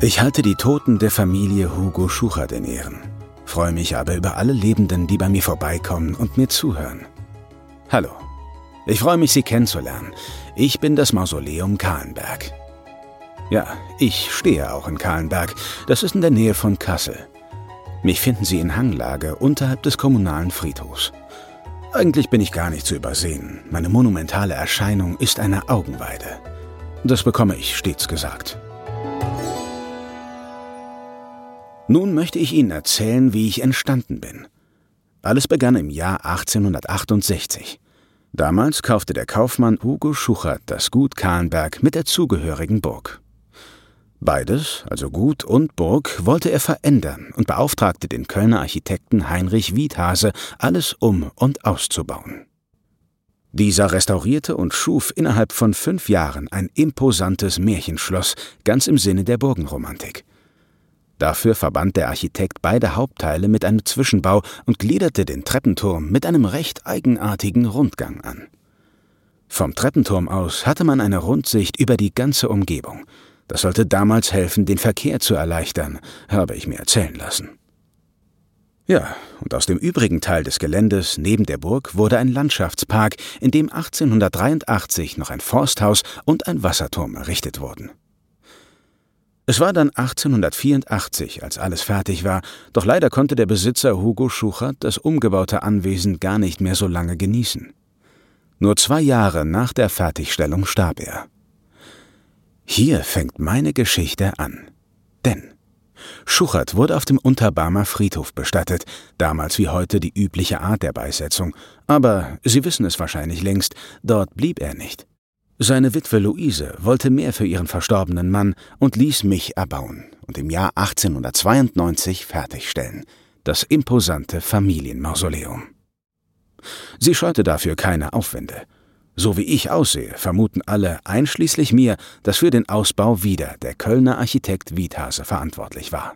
Ich halte die Toten der Familie Hugo Schuchert in Ehren, freue mich aber über alle Lebenden, die bei mir vorbeikommen und mir zuhören. Hallo, ich freue mich, Sie kennenzulernen. Ich bin das Mausoleum Kahlenberg. Ja, ich stehe auch in Kahlenberg. Das ist in der Nähe von Kassel. Mich finden Sie in Hanglage unterhalb des kommunalen Friedhofs. Eigentlich bin ich gar nicht zu übersehen. Meine monumentale Erscheinung ist eine Augenweide. Das bekomme ich stets gesagt. Nun möchte ich Ihnen erzählen, wie ich entstanden bin. Alles begann im Jahr 1868. Damals kaufte der Kaufmann Hugo Schuchert das Gut Kahlenberg mit der zugehörigen Burg. Beides, also Gut und Burg, wollte er verändern und beauftragte den Kölner Architekten Heinrich Wiedhase, alles um und auszubauen. Dieser restaurierte und schuf innerhalb von fünf Jahren ein imposantes Märchenschloss, ganz im Sinne der Burgenromantik. Dafür verband der Architekt beide Hauptteile mit einem Zwischenbau und gliederte den Treppenturm mit einem recht eigenartigen Rundgang an. Vom Treppenturm aus hatte man eine Rundsicht über die ganze Umgebung – das sollte damals helfen, den Verkehr zu erleichtern, habe ich mir erzählen lassen. Ja, und aus dem übrigen Teil des Geländes neben der Burg wurde ein Landschaftspark, in dem 1883 noch ein Forsthaus und ein Wasserturm errichtet wurden. Es war dann 1884, als alles fertig war, doch leider konnte der Besitzer Hugo Schuchert das umgebaute Anwesen gar nicht mehr so lange genießen. Nur zwei Jahre nach der Fertigstellung starb er. Hier fängt meine Geschichte an. Denn Schuchert wurde auf dem Unterbarmer Friedhof bestattet, damals wie heute die übliche Art der Beisetzung, aber Sie wissen es wahrscheinlich längst, dort blieb er nicht. Seine Witwe Luise wollte mehr für ihren verstorbenen Mann und ließ mich erbauen und im Jahr 1892 fertigstellen, das imposante Familienmausoleum. Sie scheute dafür keine Aufwände. So wie ich aussehe, vermuten alle, einschließlich mir, dass für den Ausbau wieder der Kölner Architekt Wiedhase verantwortlich war.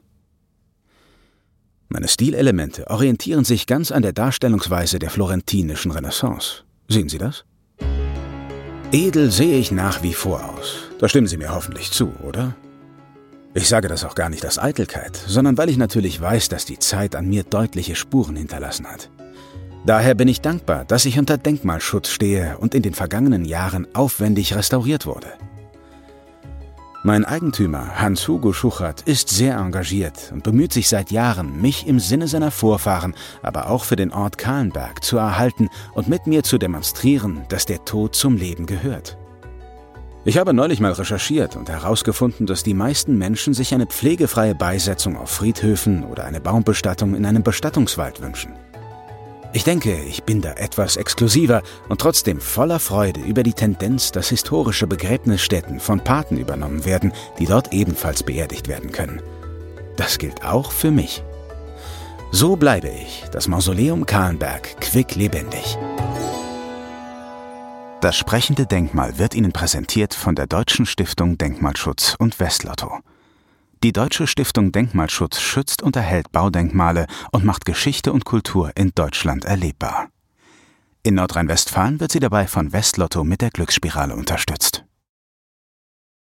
Meine Stilelemente orientieren sich ganz an der Darstellungsweise der florentinischen Renaissance. Sehen Sie das? Edel sehe ich nach wie vor aus. Da stimmen Sie mir hoffentlich zu, oder? Ich sage das auch gar nicht aus Eitelkeit, sondern weil ich natürlich weiß, dass die Zeit an mir deutliche Spuren hinterlassen hat. Daher bin ich dankbar, dass ich unter Denkmalschutz stehe und in den vergangenen Jahren aufwendig restauriert wurde. Mein Eigentümer, Hans-Hugo Schuchert, ist sehr engagiert und bemüht sich seit Jahren, mich im Sinne seiner Vorfahren, aber auch für den Ort Kahlenberg zu erhalten und mit mir zu demonstrieren, dass der Tod zum Leben gehört. Ich habe neulich mal recherchiert und herausgefunden, dass die meisten Menschen sich eine pflegefreie Beisetzung auf Friedhöfen oder eine Baumbestattung in einem Bestattungswald wünschen. Ich denke, ich bin da etwas exklusiver und trotzdem voller Freude über die Tendenz, dass historische Begräbnisstätten von Paten übernommen werden, die dort ebenfalls beerdigt werden können. Das gilt auch für mich. So bleibe ich, das Mausoleum Kahlenberg, quicklebendig. Das sprechende Denkmal wird Ihnen präsentiert von der Deutschen Stiftung Denkmalschutz und Westlotto. Die Deutsche Stiftung Denkmalschutz schützt und erhält Baudenkmale und macht Geschichte und Kultur in Deutschland erlebbar. In Nordrhein-Westfalen wird sie dabei von Westlotto mit der Glücksspirale unterstützt